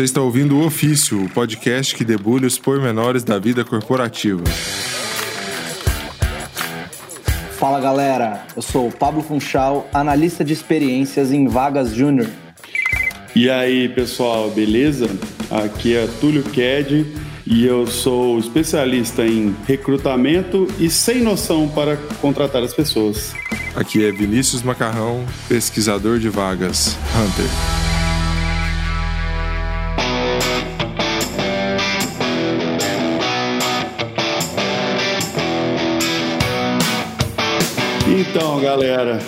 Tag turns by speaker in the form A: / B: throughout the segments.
A: Você está ouvindo o Ofício, o podcast que debulha os pormenores da vida corporativa.
B: Fala galera, eu sou o Pablo Funchal, analista de experiências em vagas júnior.
C: E aí pessoal, beleza? Aqui é Túlio Ked e eu sou especialista em recrutamento e sem noção para contratar as pessoas.
A: Aqui é Vinícius Macarrão, pesquisador de vagas, Hunter.
C: Então, galera,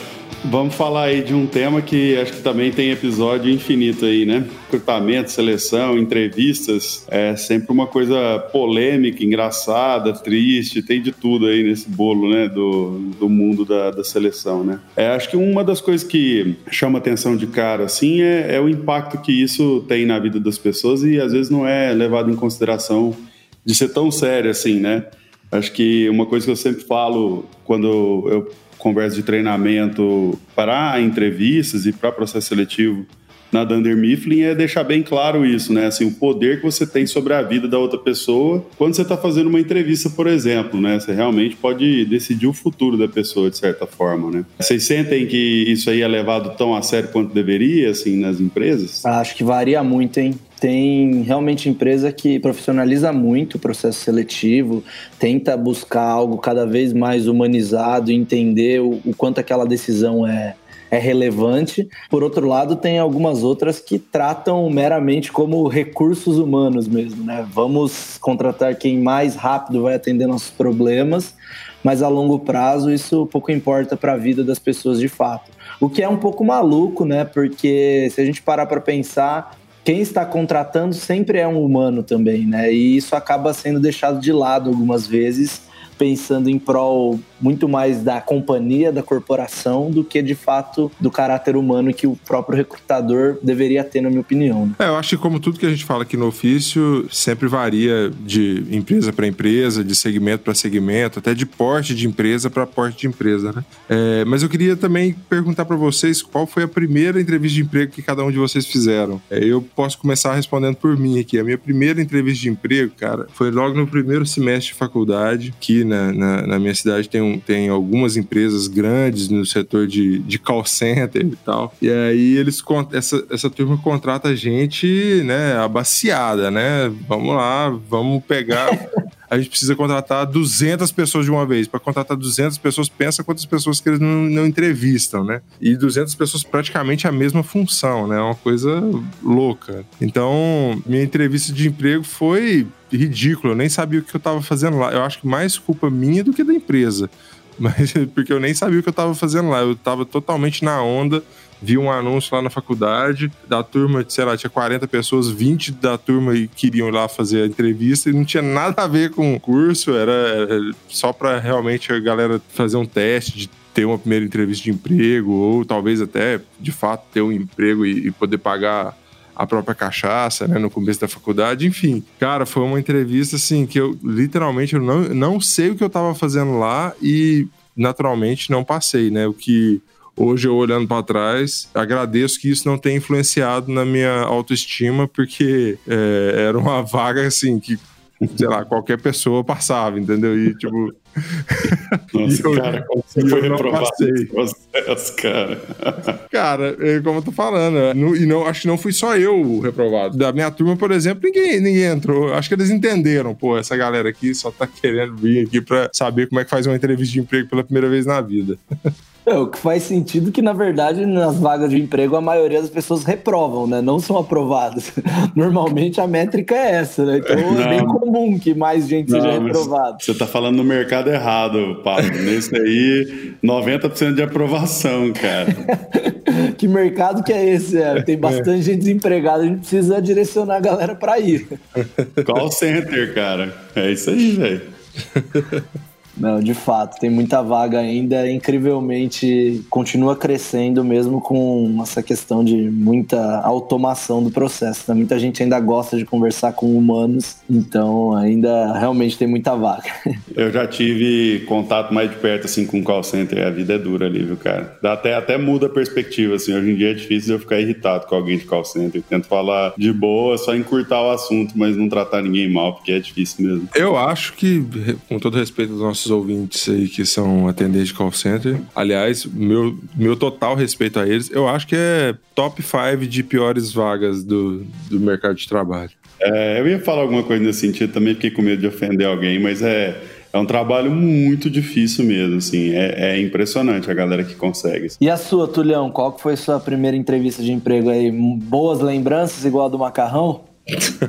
C: vamos falar aí de um tema que acho que também tem episódio infinito aí, né? Recrutamento, seleção, entrevistas, é sempre uma coisa polêmica, engraçada, triste, tem de tudo aí nesse bolo, né? Do, do mundo da, da seleção, né? É, acho que uma das coisas que chama atenção de cara, assim, é, é o impacto que isso tem na vida das pessoas e às vezes não é levado em consideração de ser tão sério assim, né? Acho que uma coisa que eu sempre falo quando eu conversa de treinamento para entrevistas e para processo seletivo na Dunder Mifflin é deixar bem claro isso, né? Assim, o poder que você tem sobre a vida da outra pessoa quando você está fazendo uma entrevista, por exemplo, né? Você realmente pode decidir o futuro da pessoa de certa forma, né? Vocês sentem que isso aí é levado tão a sério quanto deveria, assim, nas empresas?
B: Acho que varia muito, hein? Tem realmente empresa que profissionaliza muito o processo seletivo, tenta buscar algo cada vez mais humanizado, entender o, o quanto aquela decisão é, é relevante. Por outro lado, tem algumas outras que tratam meramente como recursos humanos mesmo, né? Vamos contratar quem mais rápido vai atender nossos problemas, mas a longo prazo isso pouco importa para a vida das pessoas de fato. O que é um pouco maluco, né? Porque se a gente parar para pensar, quem está contratando sempre é um humano também, né? E isso acaba sendo deixado de lado algumas vezes pensando em prol muito mais da companhia, da corporação, do que de fato do caráter humano que o próprio recrutador deveria ter, na minha opinião.
A: É, eu acho que como tudo que a gente fala aqui no ofício, sempre varia de empresa para empresa, de segmento para segmento, até de porte de empresa para porte de empresa, né? É, mas eu queria também perguntar para vocês qual foi a primeira entrevista de emprego que cada um de vocês fizeram. É, eu posso começar respondendo por mim aqui. A minha primeira entrevista de emprego, cara, foi logo no primeiro semestre de faculdade, que na, na, na, minha cidade tem, um, tem algumas empresas grandes no setor de, de call center e tal. E aí eles essa, essa turma contrata gente, né, abaciada, né? Vamos lá, vamos pegar. a gente precisa contratar 200 pessoas de uma vez. Para contratar 200 pessoas, pensa quantas pessoas que eles não, não, entrevistam, né? E 200 pessoas praticamente a mesma função, né? É uma coisa louca. Então, minha entrevista de emprego foi ridículo. Eu nem sabia o que eu estava fazendo lá. Eu acho que mais culpa minha do que da empresa. Mas porque eu nem sabia o que eu estava fazendo lá. Eu estava totalmente na onda. Vi um anúncio lá na faculdade da turma, sei lá, tinha 40 pessoas, 20 da turma queriam ir lá fazer a entrevista e não tinha nada a ver com o curso, era, só para realmente a galera fazer um teste de ter uma primeira entrevista de emprego ou talvez até de fato ter um emprego e, e poder pagar a própria cachaça, né, no começo da faculdade, enfim. Cara, foi uma entrevista assim que eu literalmente eu não, não sei o que eu tava fazendo lá e naturalmente não passei, né? O que hoje eu olhando para trás, agradeço que isso não tenha influenciado na minha autoestima, porque é, era uma vaga assim que sei lá, qualquer pessoa passava, entendeu? E tipo.
C: Nossa, eu, cara, como você foi reprovado processo, cara.
A: cara, é como eu tô falando, é, e não, acho que não fui só eu o reprovado. Da minha turma, por exemplo, ninguém, ninguém entrou. Acho que eles entenderam, pô, essa galera aqui só tá querendo vir aqui pra saber como é que faz uma entrevista de emprego pela primeira vez na vida.
B: É, o que faz sentido é que, na verdade, nas vagas de emprego, a maioria das pessoas reprovam, né? Não são aprovadas. Normalmente a métrica é essa, né? Então não, é bem comum que mais gente não, seja reprovada.
C: Você tá falando no mercado errado, Pablo. Nesse aí, 90% de aprovação, cara.
B: que mercado que é esse? É, tem bastante é. gente desempregada, a gente precisa direcionar a galera para ir.
C: Call center, cara. É isso aí, velho.
B: Não, de fato, tem muita vaga ainda, incrivelmente continua crescendo mesmo com essa questão de muita automação do processo. Né? Muita gente ainda gosta de conversar com humanos, então ainda realmente tem muita vaga.
C: Eu já tive contato mais de perto assim com o call center, a vida é dura ali, viu, cara? Até, até muda a perspectiva, assim, hoje em dia é difícil eu ficar irritado com alguém de call center. Eu tento falar de boa, só encurtar o assunto, mas não tratar ninguém mal, porque é difícil mesmo.
A: Eu acho que, com todo respeito aos nossos ouvintes aí que são atendentes de call center, aliás, meu, meu total respeito a eles, eu acho que é top 5 de piores vagas do, do mercado de trabalho.
C: É, eu ia falar alguma coisa nesse sentido, também fiquei com medo de ofender alguém, mas é, é um trabalho muito difícil mesmo, assim, é, é impressionante a galera que consegue.
B: E a sua, Tulhão, qual que foi sua primeira entrevista de emprego aí? Boas lembranças igual a do macarrão?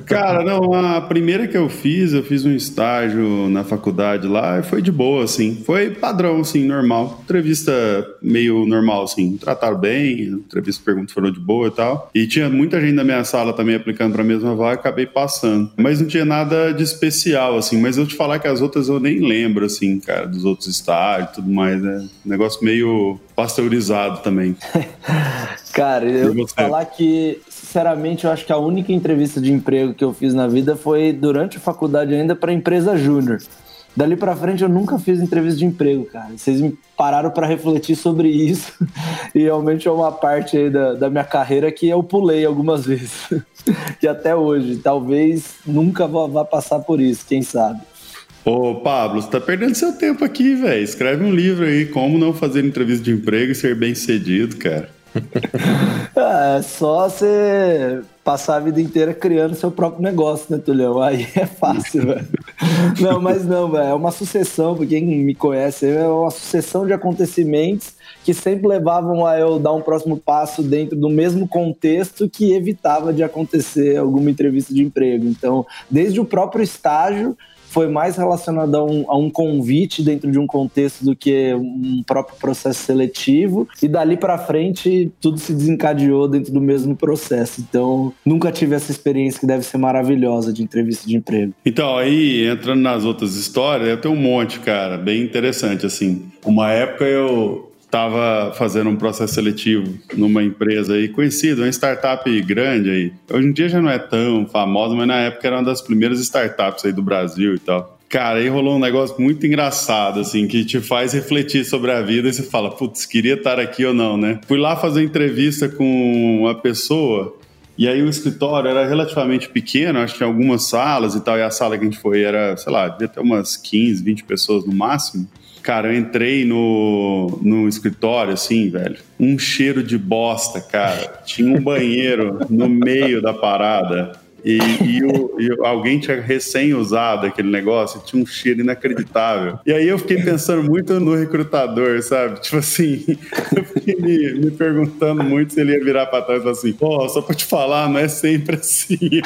C: Cara, não, a primeira que eu fiz, eu fiz um estágio na faculdade lá e foi de boa, assim. Foi padrão, assim, normal. Entrevista meio normal, assim. Trataram bem, entrevista perguntas foram de boa e tal. E tinha muita gente na minha sala também aplicando para a mesma vaga, acabei passando. Mas não tinha nada de especial, assim. Mas eu te falar que as outras eu nem lembro, assim, cara, dos outros estágios e tudo mais, né? Negócio meio pasteurizado também.
B: cara, eu vou falar que sinceramente, eu acho que a única entrevista de emprego que eu fiz na vida foi durante a faculdade ainda para empresa júnior. Dali para frente eu nunca fiz entrevista de emprego, cara. Vocês me pararam para refletir sobre isso e realmente é uma parte aí da, da minha carreira que eu pulei algumas vezes. e até hoje, talvez nunca vá, vá passar por isso, quem sabe.
C: Ô, Pablo, você tá perdendo seu tempo aqui, velho. Escreve um livro aí, Como Não Fazer Entrevista de Emprego e Ser Bem Cedido, cara.
B: é só você passar a vida inteira criando seu próprio negócio, né, Tulhão? Aí é fácil, velho. Não, mas não, velho. É uma sucessão, pra quem me conhece, é uma sucessão de acontecimentos que sempre levavam a eu dar um próximo passo dentro do mesmo contexto que evitava de acontecer alguma entrevista de emprego. Então, desde o próprio estágio foi mais relacionado a um, a um convite dentro de um contexto do que um próprio processo seletivo. E dali para frente, tudo se desencadeou dentro do mesmo processo. Então, nunca tive essa experiência que deve ser maravilhosa de entrevista de emprego.
C: Então, aí, entrando nas outras histórias, eu tenho um monte, cara, bem interessante, assim. Uma época eu estava fazendo um processo seletivo numa empresa aí conhecida, uma startup grande aí. Hoje em dia já não é tão famosa, mas na época era uma das primeiras startups aí do Brasil e tal. Cara, aí rolou um negócio muito engraçado, assim, que te faz refletir sobre a vida e você fala, putz, queria estar aqui ou não, né? Fui lá fazer entrevista com uma pessoa e aí o escritório era relativamente pequeno, acho que tinha algumas salas e tal, e a sala que a gente foi era, sei lá, devia ter umas 15, 20 pessoas no máximo. Cara, eu entrei no, no escritório, assim, velho, um cheiro de bosta, cara. Tinha um banheiro no meio da parada. E, e, o, e, alguém tinha recém usado aquele negócio, tinha um cheiro inacreditável. E aí eu fiquei pensando muito no recrutador, sabe? Tipo assim, eu fiquei me, me perguntando muito se ele ia virar pra trás e falar assim: pô, só pra te falar, não é sempre assim.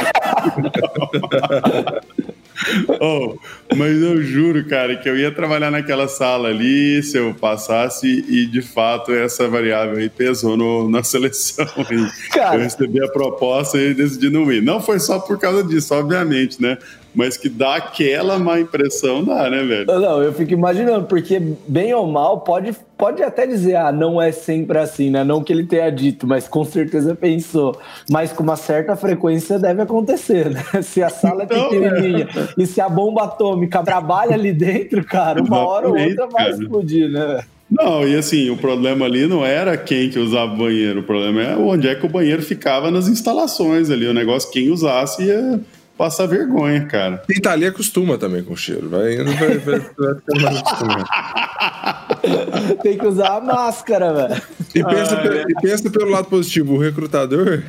C: oh, mas eu juro, cara, que eu ia trabalhar naquela sala ali se eu passasse e de fato essa variável aí pesou no, na seleção. Cara. Eu recebi a proposta e decidi não ir. Não foi só por causa disso, obviamente, né? Mas que dá aquela má impressão, dá, né, velho?
B: Não, eu fico imaginando, porque bem ou mal, pode, pode até dizer, ah, não é sempre assim, né? Não que ele tenha dito, mas com certeza pensou. Mas com uma certa frequência deve acontecer, né? Se a sala é então, pequenininha é. e se a bomba atômica trabalha ali dentro, cara, uma hora ou outra vai cara. explodir, né?
C: Não, e assim, o problema ali não era quem que usava o banheiro, o problema é onde é que o banheiro ficava nas instalações ali. O negócio, quem usasse ia passar vergonha, cara.
A: Quem tá ali acostuma também com o cheiro. Vai indo, vai, vai, vai mais
B: Tem que usar a máscara, velho.
A: E, pensa, ah, é. e pensa pelo lado positivo, o recrutador,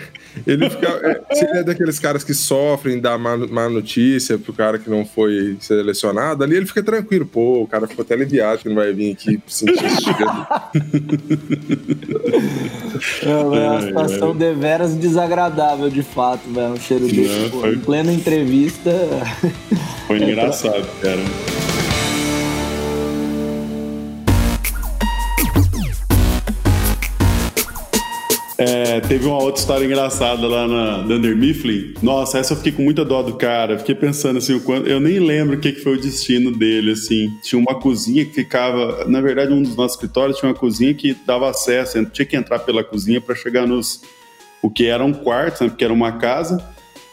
A: ele fica. É, se ele é daqueles caras que sofrem, dá má, má notícia pro cara que não foi selecionado, ali ele fica tranquilo. Pô, o cara ficou até aliviado que não vai vir aqui sentir esse cheiro.
B: É uma situação deveras desagradável, de fato, velho. Um cheiro desse, pô, foi... em plena entrevista.
C: Foi engraçado, cara. Teve uma outra história engraçada lá na Dunder Mifflin. Nossa, essa eu fiquei com muita dó do cara. Fiquei pensando assim, eu nem lembro o que, que foi o destino dele, assim. Tinha uma cozinha que ficava, na verdade, um dos nossos escritórios tinha uma cozinha que dava acesso, tinha que entrar pela cozinha para chegar nos o que era um quarto, né, porque era uma casa.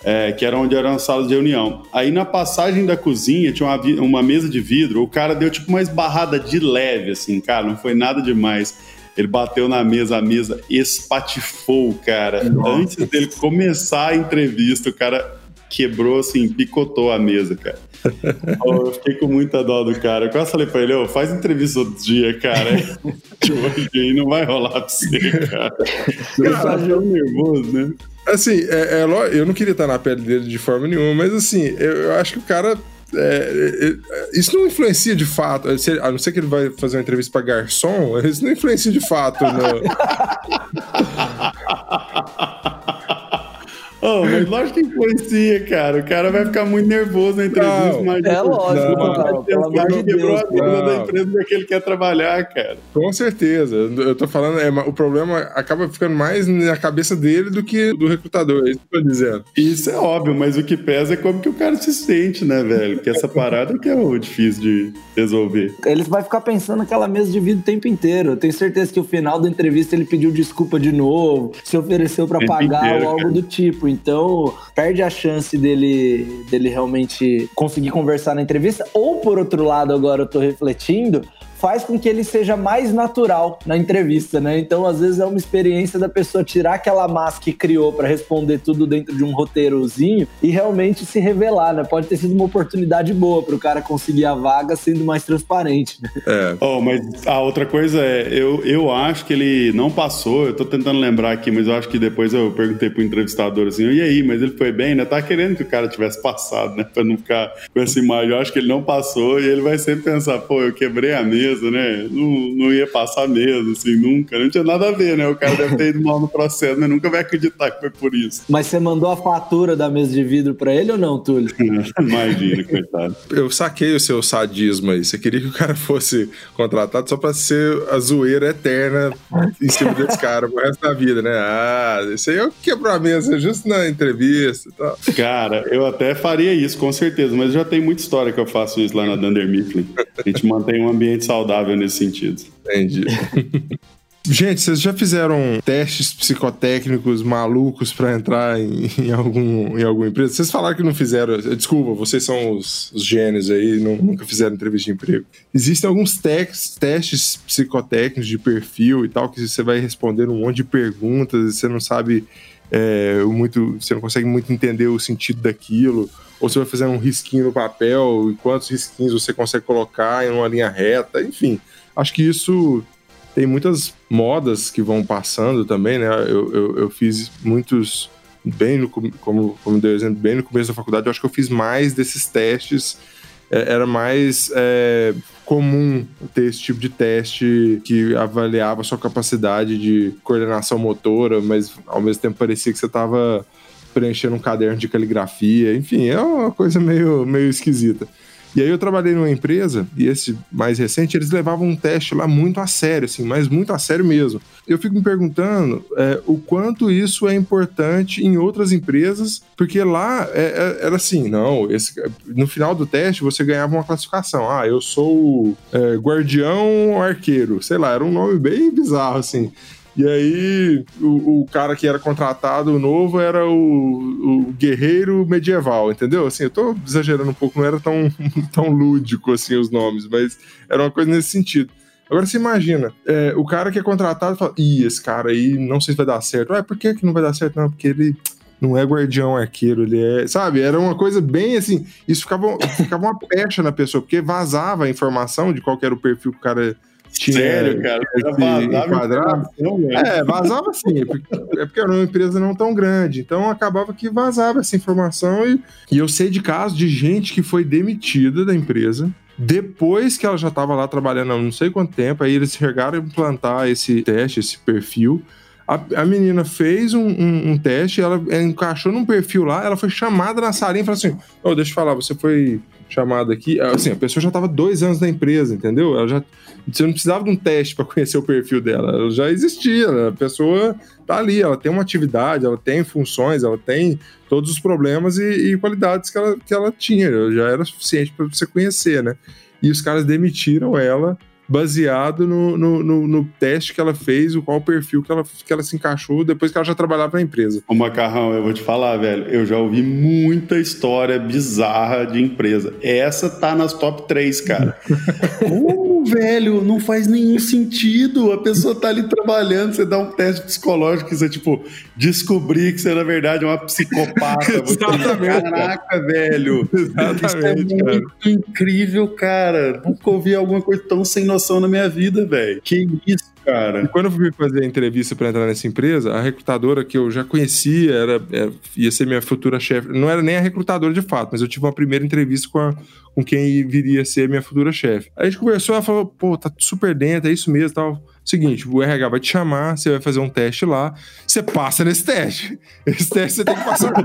C: É, que era onde era a sala de reunião. Aí na passagem da cozinha tinha uma, uma mesa de vidro, o cara deu tipo uma esbarrada de leve, assim, cara, não foi nada demais. Ele bateu na mesa, a mesa espatifou, cara. Nossa. Antes dele começar a entrevista, o cara quebrou, assim, picotou a mesa, cara. eu fiquei com muita dó do cara. Eu quase falei pra ele, oh, faz entrevista outro dia, cara. De hoje aí não vai rolar pra você, cara. Você tá nervoso, né?
A: Assim, é, é, eu não queria estar na pele dele de forma nenhuma, mas assim, eu, eu acho que o cara é, é, é, isso não influencia de fato, a não ser que ele vai fazer uma entrevista para garçom, isso não influencia de fato. No...
C: Oh, mas lógico que influencia, cara. O cara vai ficar muito nervoso na entrevista.
B: Não, mas é lógico, não, cara. Pelo amor de
C: quebrou a coluna da empresa que ele quer trabalhar, cara.
A: Com certeza. Eu tô falando, é, o problema acaba ficando mais na cabeça dele do que do recrutador. É isso que eu tô dizendo.
C: Isso é óbvio, mas o que pesa é como que o cara se sente, né, velho? Que essa parada que é o difícil de resolver.
B: Ele vai ficar pensando naquela mesa de vida o tempo inteiro. Eu tenho certeza que no final da entrevista ele pediu desculpa de novo, se ofereceu para pagar inteiro, ou algo cara. do tipo. Então, perde a chance dele, dele realmente conseguir conversar na entrevista. Ou, por outro lado, agora eu tô refletindo, faz com que ele seja mais natural na entrevista, né? Então, às vezes é uma experiência da pessoa tirar aquela máscara que criou para responder tudo dentro de um roteirozinho e realmente se revelar, né? Pode ter sido uma oportunidade boa para o cara conseguir a vaga sendo mais transparente. Né?
C: É. Oh, mas a outra coisa é, eu, eu acho que ele não passou, eu tô tentando lembrar aqui, mas eu acho que depois eu perguntei pro entrevistador assim, e aí, mas ele foi bem, né? Tá querendo que o cara tivesse passado, né? Pra não ficar com essa imagem. Eu acho que ele não passou e ele vai sempre pensar, pô, eu quebrei a mesa mesa, né? Não, não ia passar mesmo, assim, nunca. Não tinha nada a ver, né? O cara deve ter ido mal no processo, mas nunca vai acreditar que foi por isso.
B: Mas você mandou a fatura da mesa de vidro pra ele ou não, Túlio?
C: Imagina, coitado.
A: Eu saquei o seu sadismo aí. Você queria que o cara fosse contratado só pra ser a zoeira eterna em cima desse cara pro resto da vida, né? Ah, isso aí eu quebrou a mesa justo na entrevista e tal.
C: Cara, eu até faria isso, com certeza, mas já tem muita história que eu faço isso lá na Dunder Mifflin. A gente mantém um ambiente saudável saudável nesse sentido.
A: Entendi. Gente, vocês já fizeram testes psicotécnicos malucos para entrar em, em, algum, em alguma empresa? Vocês falaram que não fizeram. Desculpa, vocês são os, os gênios aí, não, nunca fizeram entrevista de emprego. Existem alguns testes, testes psicotécnicos de perfil e tal, que você vai responder um monte de perguntas e você não sabe é, muito. Você não consegue muito entender o sentido daquilo ou você vai fazer um risquinho no papel e quantos risquinhos você consegue colocar em uma linha reta, enfim. Acho que isso tem muitas modas que vão passando também, né? Eu, eu, eu fiz muitos, bem no, como, como deu exemplo, bem no começo da faculdade, eu acho que eu fiz mais desses testes, é, era mais é, comum ter esse tipo de teste que avaliava sua capacidade de coordenação motora, mas ao mesmo tempo parecia que você estava preenchendo um caderno de caligrafia, enfim, é uma coisa meio, meio esquisita. E aí eu trabalhei numa empresa, e esse mais recente, eles levavam um teste lá muito a sério, assim, mas muito a sério mesmo. Eu fico me perguntando é, o quanto isso é importante em outras empresas, porque lá é, é, era assim, não, esse, no final do teste você ganhava uma classificação. Ah, eu sou é, guardião arqueiro, sei lá, era um nome bem bizarro, assim. E aí, o, o, cara que era contratado novo era o, o, guerreiro medieval, entendeu? Assim, eu tô exagerando um pouco, não era tão, tão lúdico assim os nomes, mas era uma coisa nesse sentido. Agora você imagina, é, o cara que é contratado fala: ih, esse cara aí não sei se vai dar certo. Ah, por que, que não vai dar certo? Não, porque ele não é guardião arqueiro, ele é. Sabe? Era uma coisa bem assim. Isso ficava, ficava uma pecha na pessoa, porque vazava a informação de qual era o perfil que o cara
C: tinha Sério, cara?
A: Vazava É, vazava sim. É porque, é porque era uma empresa não tão grande. Então acabava que vazava essa informação. E, e eu sei de casos de gente que foi demitida da empresa depois que ela já estava lá trabalhando há não sei quanto tempo, aí eles chegaram a implantar esse teste, esse perfil. A, a menina fez um, um, um, teste, ela encaixou num perfil lá, ela foi chamada na salinha e falou assim: oh, deixa eu falar, você foi chamada aqui, assim, a pessoa já estava dois anos na empresa, entendeu? Ela já, você não precisava de um teste para conhecer o perfil dela, ela já existia, né? a pessoa tá ali, ela tem uma atividade, ela tem funções, ela tem todos os problemas e, e qualidades que ela, que ela tinha, já era suficiente para você conhecer, né? E os caras demitiram ela baseado no, no, no, no, teste que ela fez, o qual perfil que ela, que ela se encaixou depois que ela já trabalhava na empresa.
C: O Macarrão, eu vou te falar, velho, eu já ouvi muita história bizarra de empresa. Essa tá nas top 3, cara. Como, velho? Não faz nenhum sentido. A pessoa tá ali trabalhando, você dá um teste psicológico e você, tipo, descobrir que você, na verdade, é uma psicopata. Caraca, velho. Exatamente, Isso é muito cara. incrível, cara. Nunca ouvi alguma coisa tão sem noção na minha vida, velho. Que isso, cara.
A: E quando eu fui fazer a entrevista para entrar nessa empresa, a recrutadora que eu já conhecia, era, é, ia ser minha futura chefe. Não era nem a recrutadora de fato, mas eu tive uma primeira entrevista com, a, com quem viria a ser minha futura chefe. A gente conversou, ela falou, pô, tá super dentro, é isso mesmo tal. Seguinte, o RH vai te chamar, você vai fazer um teste lá, você passa nesse teste. Esse teste você tem que passar.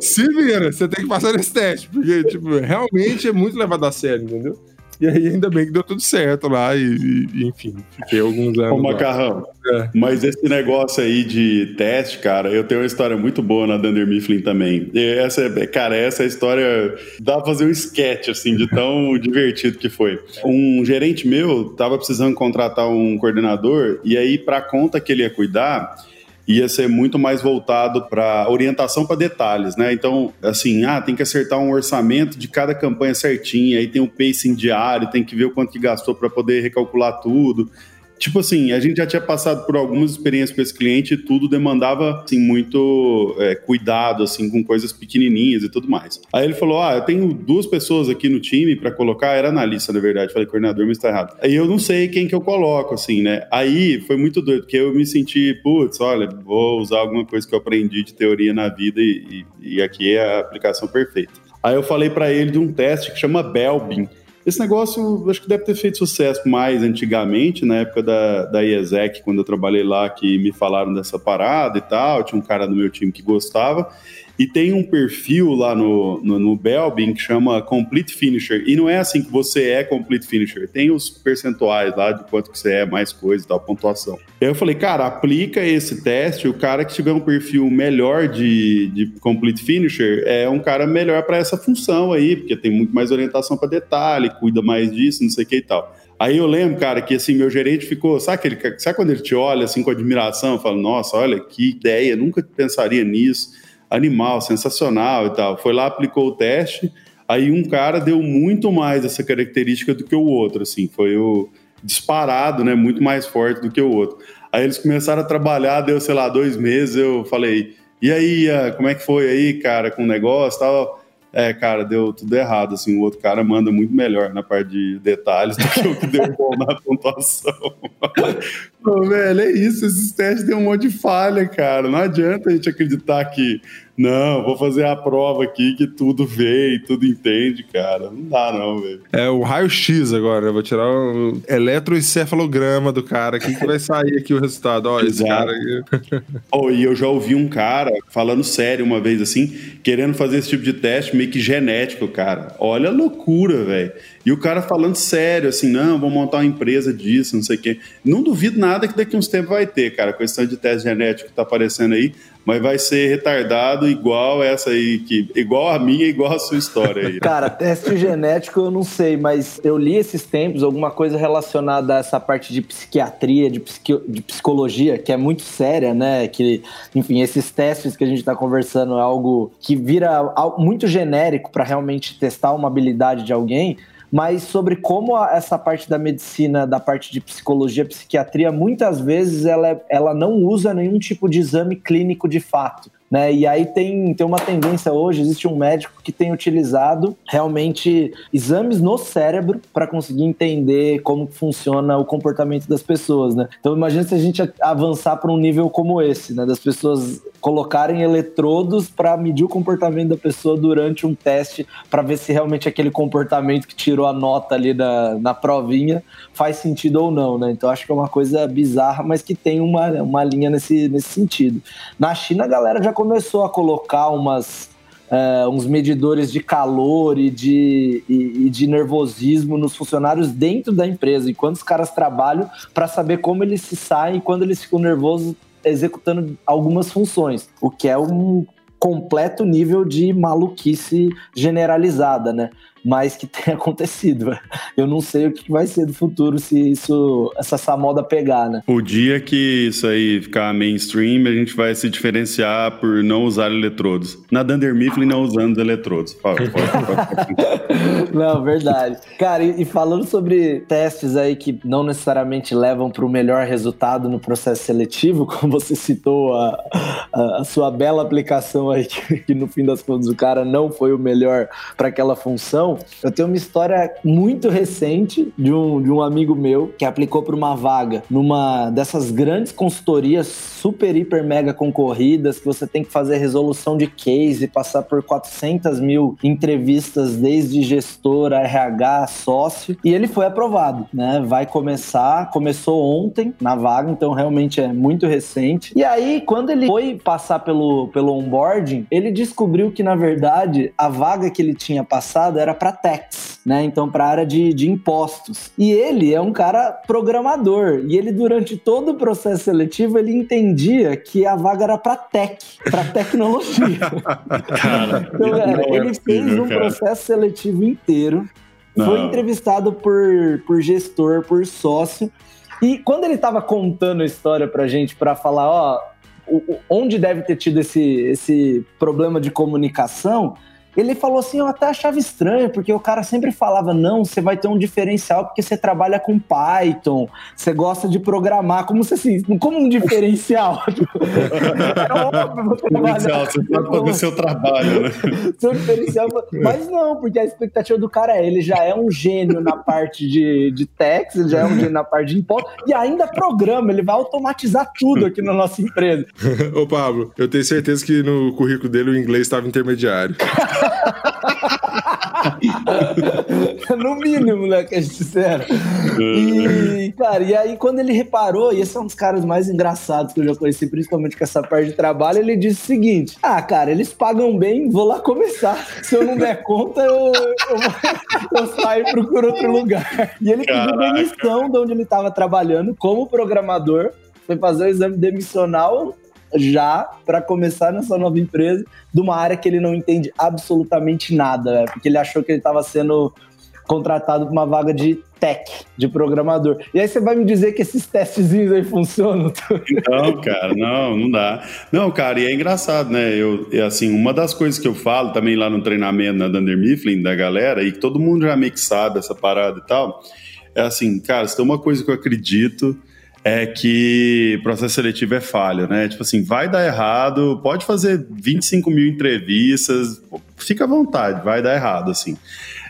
A: Se vira, você tem que passar nesse teste, porque, tipo, realmente é muito levado a sério, entendeu? E aí, ainda bem que deu tudo certo lá, e, e enfim, fiquei alguns anos.
C: Ô, Macarrão, é. mas esse negócio aí de teste, cara, eu tenho uma história muito boa na Dunder Mifflin também. E essa, cara, essa história dá pra fazer um sketch, assim, de tão divertido que foi. Um gerente meu tava precisando contratar um coordenador, e aí, pra conta que ele ia cuidar ia ser muito mais voltado para orientação para detalhes, né? Então, assim, ah, tem que acertar um orçamento de cada campanha certinho, aí tem o um pacing diário, tem que ver o quanto que gastou para poder recalcular tudo. Tipo assim, a gente já tinha passado por algumas experiências com esse cliente e tudo demandava, assim, muito é, cuidado, assim, com coisas pequenininhas e tudo mais. Aí ele falou, ah, eu tenho duas pessoas aqui no time para colocar, era analista, na verdade, falei, coordenador, mas tá errado. Aí eu não sei quem que eu coloco, assim, né? Aí foi muito doido, porque eu me senti, putz, olha, vou usar alguma coisa que eu aprendi de teoria na vida e, e, e aqui é a aplicação perfeita. Aí eu falei para ele de um teste que chama Belbin, esse negócio, acho que deve ter feito sucesso mais antigamente, na época da, da IESEC, quando eu trabalhei lá, que me falaram dessa parada e tal. Tinha um cara do meu time que gostava. E tem um perfil lá no, no, no Belbin que chama Complete Finisher. E não é assim que você é Complete Finisher. Tem os percentuais lá de quanto que você é, mais coisa e tal, pontuação. Aí eu falei, cara, aplica esse teste. O cara que tiver um perfil melhor de, de Complete Finisher é um cara melhor para essa função aí, porque tem muito mais orientação para detalhe, cuida mais disso, não sei o que e tal. Aí eu lembro, cara, que assim, meu gerente ficou, sabe, aquele, sabe quando ele te olha assim com admiração, fala, nossa, olha que ideia, nunca pensaria nisso animal, sensacional e tal. Foi lá, aplicou o teste, aí um cara deu muito mais essa característica do que o outro, assim, foi o disparado, né, muito mais forte do que o outro. Aí eles começaram a trabalhar, deu, sei lá, dois meses, eu falei, e aí, como é que foi aí, cara, com o negócio tal? É, cara, deu tudo errado, assim, o outro cara manda muito melhor na parte de detalhes do que o que deu bom na pontuação. Pô, velho, é isso, esses testes têm um monte de falha, cara, não adianta a gente acreditar que não, vou fazer a prova aqui que tudo vê e tudo entende, cara. Não dá, não, velho.
A: É o raio-x agora. Eu vou tirar o eletroencefalograma do cara aqui que vai sair aqui o resultado. Ó, esse cara aqui.
C: oh, e eu já ouvi um cara falando sério uma vez assim, querendo fazer esse tipo de teste meio que genético, cara. Olha a loucura, velho. E o cara falando sério, assim, não, vou montar uma empresa disso, não sei o quê. Não duvido nada que daqui uns tempos vai ter, cara, questão de teste genético que tá aparecendo aí mas vai ser retardado igual essa aí, que, igual a minha, igual a sua história aí.
B: Cara, teste genético eu não sei, mas eu li esses tempos alguma coisa relacionada a essa parte de psiquiatria, de, psiqui, de psicologia, que é muito séria, né? Que, enfim, esses testes que a gente está conversando é algo que vira muito genérico para realmente testar uma habilidade de alguém mas sobre como essa parte da medicina, da parte de psicologia, psiquiatria, muitas vezes ela, ela não usa nenhum tipo de exame clínico de fato. Né? E aí tem, tem uma tendência hoje, existe um médico que tem utilizado realmente exames no cérebro para conseguir entender como funciona o comportamento das pessoas, né? Então imagina se a gente avançar para um nível como esse, né? Das pessoas colocarem eletrodos para medir o comportamento da pessoa durante um teste para ver se realmente aquele comportamento que tirou a nota ali da, na provinha faz sentido ou não, né? Então acho que é uma coisa bizarra, mas que tem uma, uma linha nesse, nesse sentido. Na China a galera já começou a colocar umas é, uns medidores de calor e de, e, e, de nervosismo nos funcionários dentro da empresa, enquanto os caras trabalham, para saber como eles se saem quando eles ficam nervosos executando algumas funções, o que é um completo nível de maluquice generalizada, né? Mas que tem acontecido. Eu não sei o que vai ser do futuro se isso, essa, essa moda pegar, né?
C: O dia que isso aí ficar mainstream, a gente vai se diferenciar por não usar eletrodos. Na Dunder Mifflin não usando eletrodos.
B: não, verdade. Cara, e, e, falando sobre testes aí que não necessariamente levam para o melhor resultado no processo seletivo, como você citou a, a, a sua bela aplicação aí, que, que no fim das contas o cara não foi o melhor para aquela função, eu tenho uma história muito recente de um, de um amigo meu que aplicou para uma vaga numa dessas grandes consultorias super, hiper, mega concorridas que você tem que fazer resolução de case, passar por 400 mil entrevistas desde gestor, RH, sócio, e ele foi aprovado, né? Vai começar, começou ontem na vaga, então realmente é muito recente. E aí, quando ele foi passar pelo, pelo onboarding, ele descobriu que, na verdade, a vaga que ele tinha passado era para tax, né? Então, para a área de, de impostos. E ele é um cara programador. E ele, durante todo o processo seletivo, ele entendia que a vaga era para tech, para tecnologia. cara, então, cara, é ele fez um cara. processo seletivo inteiro. Não. Foi entrevistado por, por gestor, por sócio. E quando ele estava contando a história pra gente, para falar, ó, onde deve ter tido esse, esse problema de comunicação, ele falou assim: eu até achava estranho, porque o cara sempre falava: não, você vai ter um diferencial porque você trabalha com Python, você gosta de programar, como se assim, como um diferencial.
C: é óbvio você trabalhar. Você pode fazer seu trabalho, né?
B: Seu diferencial. Mas não, porque a expectativa do cara é: ele já é um gênio na parte de, de text, ele já é um gênio na parte de imposto, e ainda programa, ele vai automatizar tudo aqui na nossa empresa.
A: Ô, Pablo, eu tenho certeza que no currículo dele o inglês estava intermediário.
B: no mínimo, né, que a gente disseram. E, cara, e aí quando ele reparou, e esse é um dos caras mais engraçados que eu já conheci, principalmente com essa parte de trabalho, ele disse o seguinte: Ah, cara, eles pagam bem, vou lá começar. Se eu não der conta, eu, eu, eu saio e procuro outro lugar. E ele pediu demissão de onde ele estava trabalhando como programador, foi fazer o exame demissional já para começar nessa nova empresa de uma área que ele não entende absolutamente nada, né? porque ele achou que ele estava sendo contratado para uma vaga de tech, de programador. E aí você vai me dizer que esses testezinhos aí funcionam?
C: Não, cara, não, não dá. Não, cara, e é engraçado, né? Eu, assim, uma das coisas que eu falo também lá no treinamento na Dunder Mifflin da galera, e todo mundo já meio que sabe essa parada e tal, é assim, cara, se tem uma coisa que eu acredito é que processo seletivo é falha, né? Tipo assim, vai dar errado, pode fazer 25 mil entrevistas, fica à vontade, vai dar errado, assim.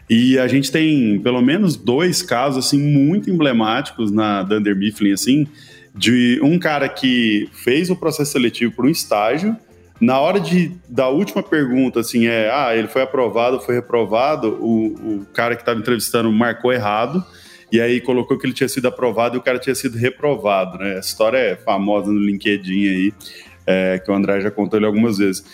C: E a gente tem pelo menos dois casos, assim, muito emblemáticos na Dunder Mifflin, assim, de um cara que fez o processo seletivo por um estágio, na hora de, da última pergunta, assim, é, ah, ele foi aprovado, foi reprovado, o, o cara que estava entrevistando marcou errado, e aí colocou que ele tinha sido aprovado e o cara tinha sido reprovado, né? Essa história é famosa no LinkedIn aí, é, que o André já contou ele algumas vezes.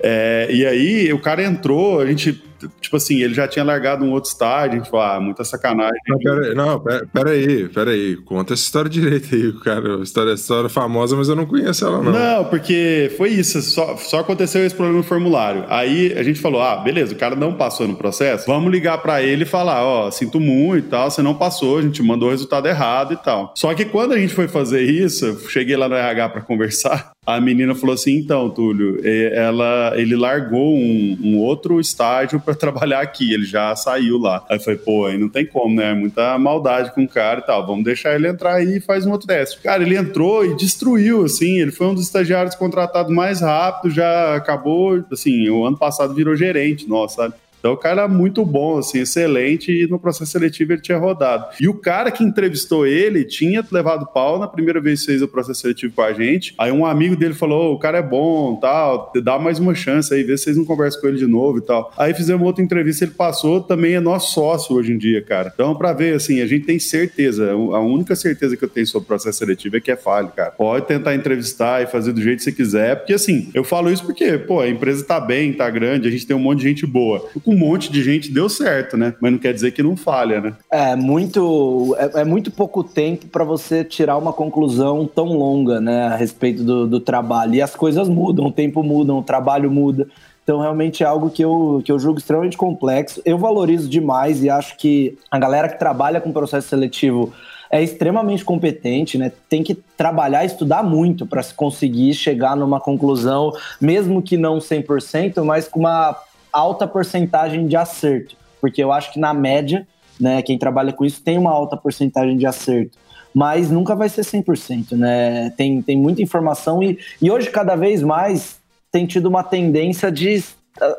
C: É, e aí o cara entrou, a gente tipo assim, ele já tinha largado um outro estádio, a gente falou, ah, muita sacanagem.
A: Não, pera, não, pera, pera aí, pera aí, conta essa história direito aí, cara, história, história famosa, mas eu não conheço ela não.
C: Não, porque foi isso, só, só aconteceu esse problema no formulário. Aí a gente falou, ah, beleza, o cara não passou no processo, vamos ligar para ele e falar, ó, oh, sinto muito e tal, você não passou, a gente mandou o resultado errado e tal. Só que quando a gente foi fazer isso, cheguei lá no RH para conversar, a menina falou assim, então, Túlio, ela, ele largou um, um outro estágio para trabalhar aqui, ele já saiu lá. Aí foi, pô, aí não tem como, né? Muita maldade com o cara e tal. Vamos deixar ele entrar aí e faz um outro teste. Cara, ele entrou e destruiu, assim. Ele foi um dos estagiários contratados mais rápido, já acabou, assim, o ano passado virou gerente, nossa, sabe? Então o cara era muito bom, assim, excelente, e no processo seletivo ele tinha rodado. E o cara que entrevistou ele tinha levado pau na primeira vez que fez o processo seletivo com a gente. Aí um amigo dele falou: o cara é bom, tal, dá mais uma chance aí, vê se vocês não conversam com ele de novo e tal. Aí fizemos outra entrevista, ele passou, também é nosso sócio hoje em dia, cara. Então, pra ver, assim, a gente tem certeza, a única certeza que eu tenho sobre o processo seletivo é que é falho, cara. Pode tentar entrevistar e fazer do jeito que você quiser, porque assim, eu falo isso porque, pô, a empresa tá bem, tá grande, a gente tem um monte de gente boa. Com um monte de gente deu certo, né? Mas não quer dizer que não falha, né?
B: É muito, é, é muito pouco tempo para você tirar uma conclusão tão longa, né, a respeito do, do trabalho. E as coisas mudam, o tempo muda, o trabalho muda. Então, realmente é algo que eu, que eu julgo extremamente complexo. Eu valorizo demais e acho que a galera que trabalha com processo seletivo é extremamente competente, né? Tem que trabalhar estudar muito para se conseguir chegar numa conclusão, mesmo que não 100%, mas com uma alta porcentagem de acerto. Porque eu acho que na média, né, quem trabalha com isso tem uma alta porcentagem de acerto mas nunca vai ser 100%, né? Tem, tem muita informação e, e hoje, cada vez mais, tem tido uma tendência de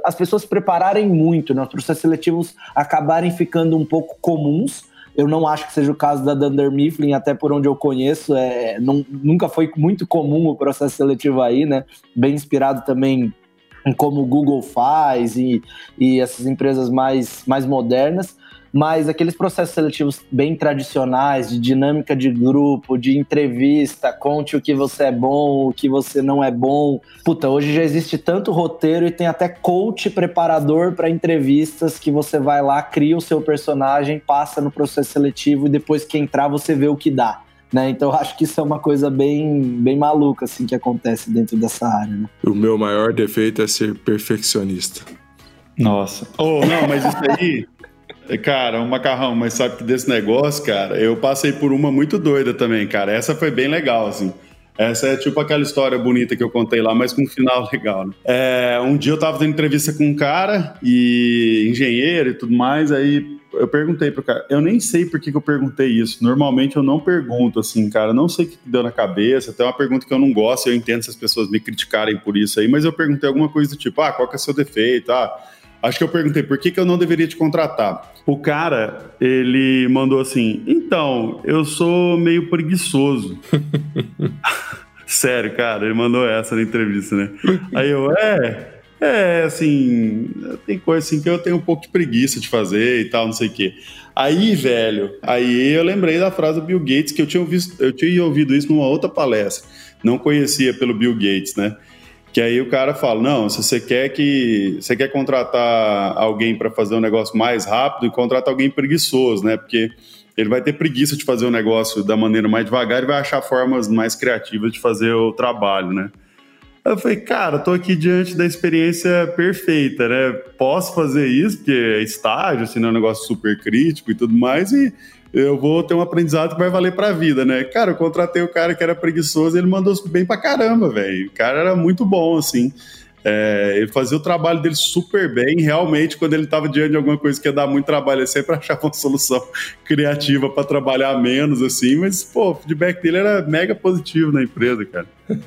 B: as pessoas se prepararem muito, né? Os processos seletivos acabarem ficando um pouco comuns. Eu não acho que seja o caso da Dunder Mifflin, até por onde eu conheço, é, não, nunca foi muito comum o processo seletivo aí, né? Bem inspirado também como o Google faz e, e essas empresas mais, mais modernas mas aqueles processos seletivos bem tradicionais, de dinâmica de grupo, de entrevista, conte o que você é bom, o que você não é bom. Puta, hoje já existe tanto roteiro e tem até coach preparador para entrevistas que você vai lá, cria o seu personagem, passa no processo seletivo e depois que entrar você vê o que dá. Né? Então acho que isso é uma coisa bem, bem maluca assim que acontece dentro dessa área. Né?
A: O meu maior defeito é ser perfeccionista.
C: Nossa. Oh, não, mas isso aí Cara, um macarrão, mas sabe que desse negócio, cara, eu passei por uma muito doida também, cara. Essa foi bem legal, assim. Essa é tipo aquela história bonita que eu contei lá, mas com um final legal, né? É, um dia eu tava tendo entrevista com um cara, e engenheiro e tudo mais, aí eu perguntei pro cara, eu nem sei por que, que eu perguntei isso. Normalmente eu não pergunto, assim, cara, não sei o que deu na cabeça, até uma pergunta que eu não gosto, eu entendo se as pessoas me criticarem por isso aí, mas eu perguntei alguma coisa do tipo, ah, qual que é o seu defeito? Ah, Acho que eu perguntei por que, que eu não deveria te contratar. O cara, ele mandou assim: então, eu sou meio preguiçoso. Sério, cara, ele mandou essa na entrevista, né? Aí eu, é, é, assim, tem coisa assim que eu tenho um pouco de preguiça de fazer e tal, não sei o quê. Aí, velho, aí eu lembrei da frase do Bill Gates, que eu tinha, ouvido, eu tinha ouvido isso numa outra palestra. Não conhecia pelo Bill Gates, né? Que aí o cara fala: não, se você quer que você quer contratar alguém para fazer um negócio mais rápido, contrata alguém preguiçoso, né? Porque ele vai ter preguiça de fazer o negócio da maneira mais devagar e vai achar formas mais criativas de fazer o trabalho, né? Eu falei, cara, tô aqui diante da experiência perfeita, né? Posso fazer isso, porque é estágio, assim, não é um negócio super crítico e tudo mais, e eu vou ter um aprendizado que vai valer pra vida, né? Cara, eu contratei o cara que era preguiçoso e ele mandou bem pra caramba, velho. O cara era muito bom, assim. É, ele fazia o trabalho dele super bem. Realmente, quando ele estava diante de alguma coisa que ia dar muito trabalho, ele sempre achava uma solução criativa para trabalhar menos, assim. Mas, pô, o feedback dele era mega positivo na empresa, cara.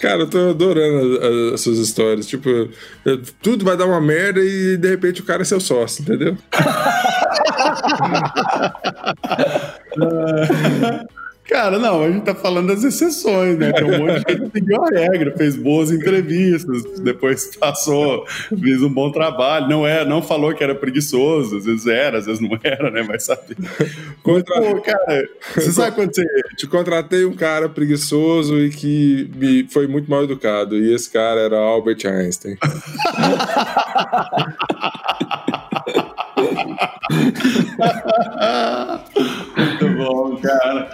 A: cara, eu tô adorando as, suas histórias. Tipo, tudo vai dar uma merda e de repente o cara é seu sócio, entendeu?
C: Cara, não, a gente tá falando das exceções, né? Tem um monte de gente que seguiu a regra, fez boas entrevistas, depois passou, fez um bom trabalho. Não é, não falou que era preguiçoso, às vezes era, às vezes não era, né? Mas sabe.
A: Contra... Pô, cara, você sabe quando você. Te contratei um cara preguiçoso e que me foi muito mal educado. E esse cara era Albert Einstein.
C: Muito bom, cara.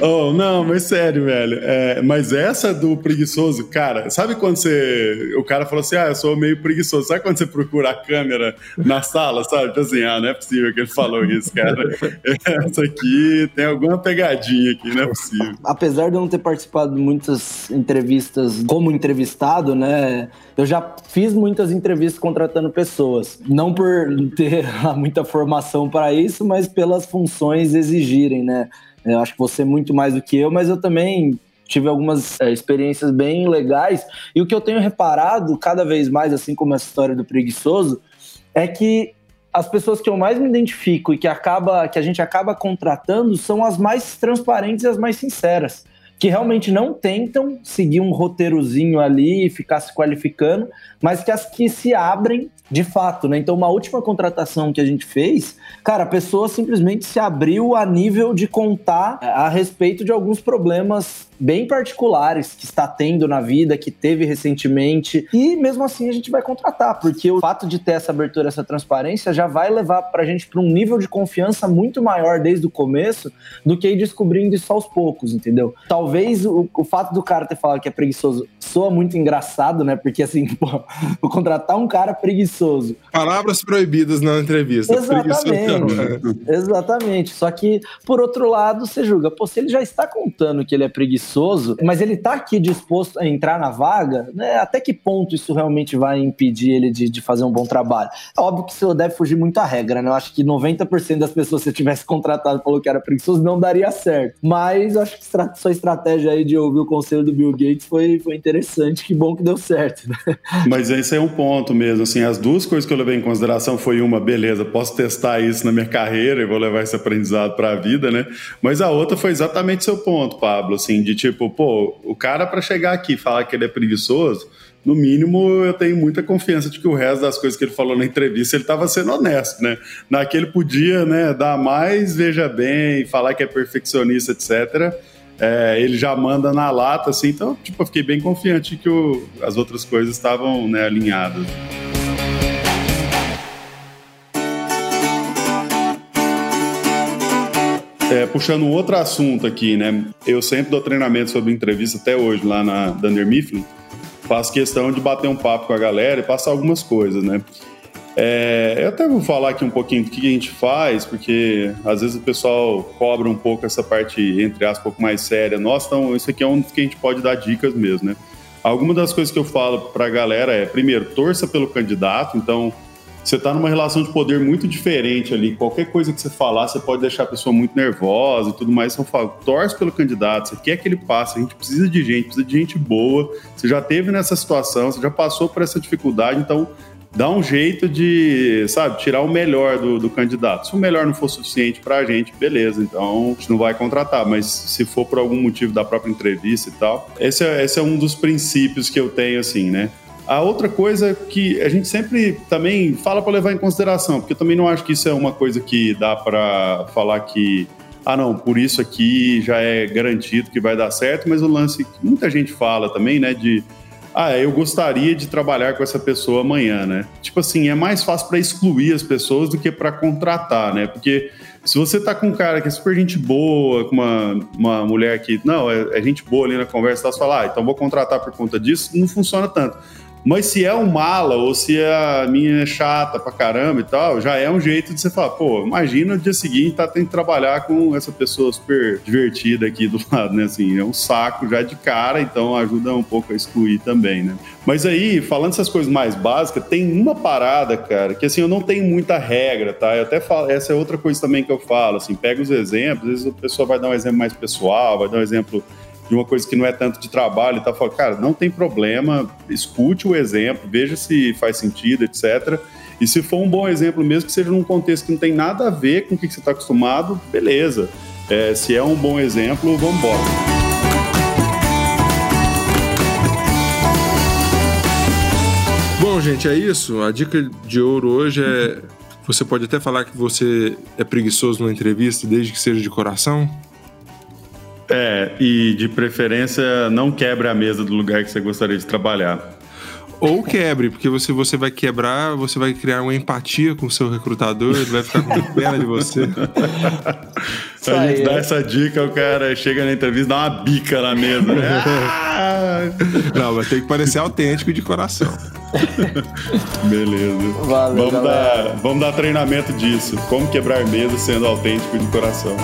C: Oh, não, mas sério, velho. É, mas essa do preguiçoso, cara, sabe quando você. O cara falou assim: ah, eu sou meio preguiçoso. Sabe quando você procura a câmera na sala, sabe? Tipo assim, ah, não é possível que ele falou isso, cara. Essa aqui tem alguma pegadinha aqui, não é possível.
B: Apesar de eu não ter participado de muitas entrevistas como entrevistado, né? Eu já fiz muitas entrevistas contratando pessoas. Não por ter muita formação para isso, mas pelas funções exigirem, né? Eu acho que você é muito mais do que eu, mas eu também tive algumas é, experiências bem legais. E o que eu tenho reparado cada vez mais, assim como essa história do preguiçoso, é que as pessoas que eu mais me identifico e que, acaba, que a gente acaba contratando são as mais transparentes e as mais sinceras que realmente não tentam seguir um roteirozinho ali e ficar se qualificando, mas que as que se abrem de fato, né? Então, uma última contratação que a gente fez, cara, a pessoa simplesmente se abriu a nível de contar a respeito de alguns problemas bem particulares que está tendo na vida, que teve recentemente, e mesmo assim a gente vai contratar, porque o fato de ter essa abertura, essa transparência já vai levar para a gente para um nível de confiança muito maior desde o começo do que ir descobrindo isso aos poucos, entendeu? Talvez o, o fato do cara ter falado que é preguiçoso soa muito engraçado, né? Porque assim, pô, vou contratar um cara preguiçoso.
A: Palavras proibidas na entrevista.
B: Exatamente. Exatamente. Só que, por outro lado, você julga, pô, se ele já está contando que ele é preguiçoso, preguiçoso, mas ele tá aqui disposto a entrar na vaga, né? Até que ponto isso realmente vai impedir ele de, de fazer um bom trabalho? É óbvio que isso deve fugir muito à regra, né? Eu acho que 90% das pessoas, se tivesse contratado falou que era preguiçoso, não daria certo. Mas eu acho que sua estratégia aí de ouvir o conselho do Bill Gates foi, foi interessante, que bom que deu certo, né?
C: Mas esse é um ponto mesmo, assim, as duas coisas que eu levei em consideração foi uma, beleza, posso testar isso na minha carreira e vou levar esse aprendizado para a vida, né? Mas a outra foi exatamente seu ponto, Pablo, assim, de tipo, pô, o cara para chegar aqui e falar que ele é preguiçoso, no mínimo eu tenho muita confiança de que o resto das coisas que ele falou na entrevista ele estava sendo honesto, né? Naquele podia, né, dar mais, veja bem, falar que é perfeccionista, etc. É, ele já manda na lata, assim, então, tipo, eu fiquei bem confiante que o, as outras coisas estavam né, alinhadas. É, puxando outro assunto aqui, né? Eu sempre dou treinamento sobre entrevista até hoje lá na Dunder Mifflin. Faço questão de bater um papo com a galera e passar algumas coisas, né? É, eu até vou falar aqui um pouquinho do que a gente faz, porque às vezes o pessoal cobra um pouco essa parte, entre aspas, um pouco mais séria. Nossa, então isso aqui é um que a gente pode dar dicas mesmo, né? Algumas das coisas que eu falo para a galera é, primeiro, torça pelo candidato. Então, você está numa relação de poder muito diferente ali. Qualquer coisa que você falar, você pode deixar a pessoa muito nervosa e tudo mais. Então, fala, torce pelo candidato, você quer que ele passe. A gente precisa de gente, precisa de gente boa. Você já teve nessa situação, você já passou por essa dificuldade, então dá um jeito de, sabe, tirar o melhor do, do candidato. Se o melhor não for suficiente para a gente, beleza, então a gente não vai contratar, mas se for por algum motivo da própria entrevista e tal, esse é, esse é um dos princípios que eu tenho, assim, né? A outra coisa que a gente sempre também fala para levar em consideração, porque eu também não acho que isso é uma coisa que dá para falar que ah, não, por isso aqui já é garantido que vai dar certo, mas o lance que muita gente fala também, né, de ah, eu gostaria de trabalhar com essa pessoa amanhã, né? Tipo assim, é mais fácil para excluir as pessoas do que para contratar, né? Porque se você tá com um cara que é super gente boa, com uma, uma mulher que, não, é, é gente boa ali na conversa, você fala, ah, então vou contratar por conta disso, não funciona tanto. Mas se é um mala ou se a minha é chata pra caramba e tal, já é um jeito de você falar, pô, imagina o dia seguinte tá tendo que trabalhar com essa pessoa super divertida aqui do lado, né? Assim, é um saco já de cara, então ajuda um pouco a excluir também, né? Mas aí, falando essas coisas mais básicas, tem uma parada, cara, que assim, eu não tenho muita regra, tá? Eu até falo, essa é outra coisa também que eu falo, assim, pega os exemplos, às vezes a pessoa vai dar um exemplo mais pessoal, vai dar um exemplo de uma coisa que não é tanto de trabalho e tal, fala, cara, não tem problema, escute o exemplo, veja se faz sentido, etc. E se for um bom exemplo mesmo, que seja num contexto que não tem nada a ver com o que você está acostumado, beleza. É, se é um bom exemplo, vamos embora.
A: Bom, gente, é isso. A dica de ouro hoje é: você pode até falar que você é preguiçoso numa entrevista, desde que seja de coração.
C: É, e de preferência não quebre a mesa do lugar que você gostaria de trabalhar.
A: Ou quebre, porque você, você vai quebrar, você vai criar uma empatia com o seu recrutador, ele vai ficar com pena de você.
C: Se a gente dá essa dica, o cara chega na entrevista dá uma bica na mesa. Né?
A: Não, mas tem que parecer autêntico de coração.
C: Beleza. Valeu, vamos, dar, vamos dar treinamento disso. Como quebrar mesa sendo autêntico de coração.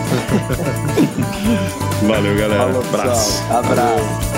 C: Valeu, galera.
B: Falou, Abraço. Abraço.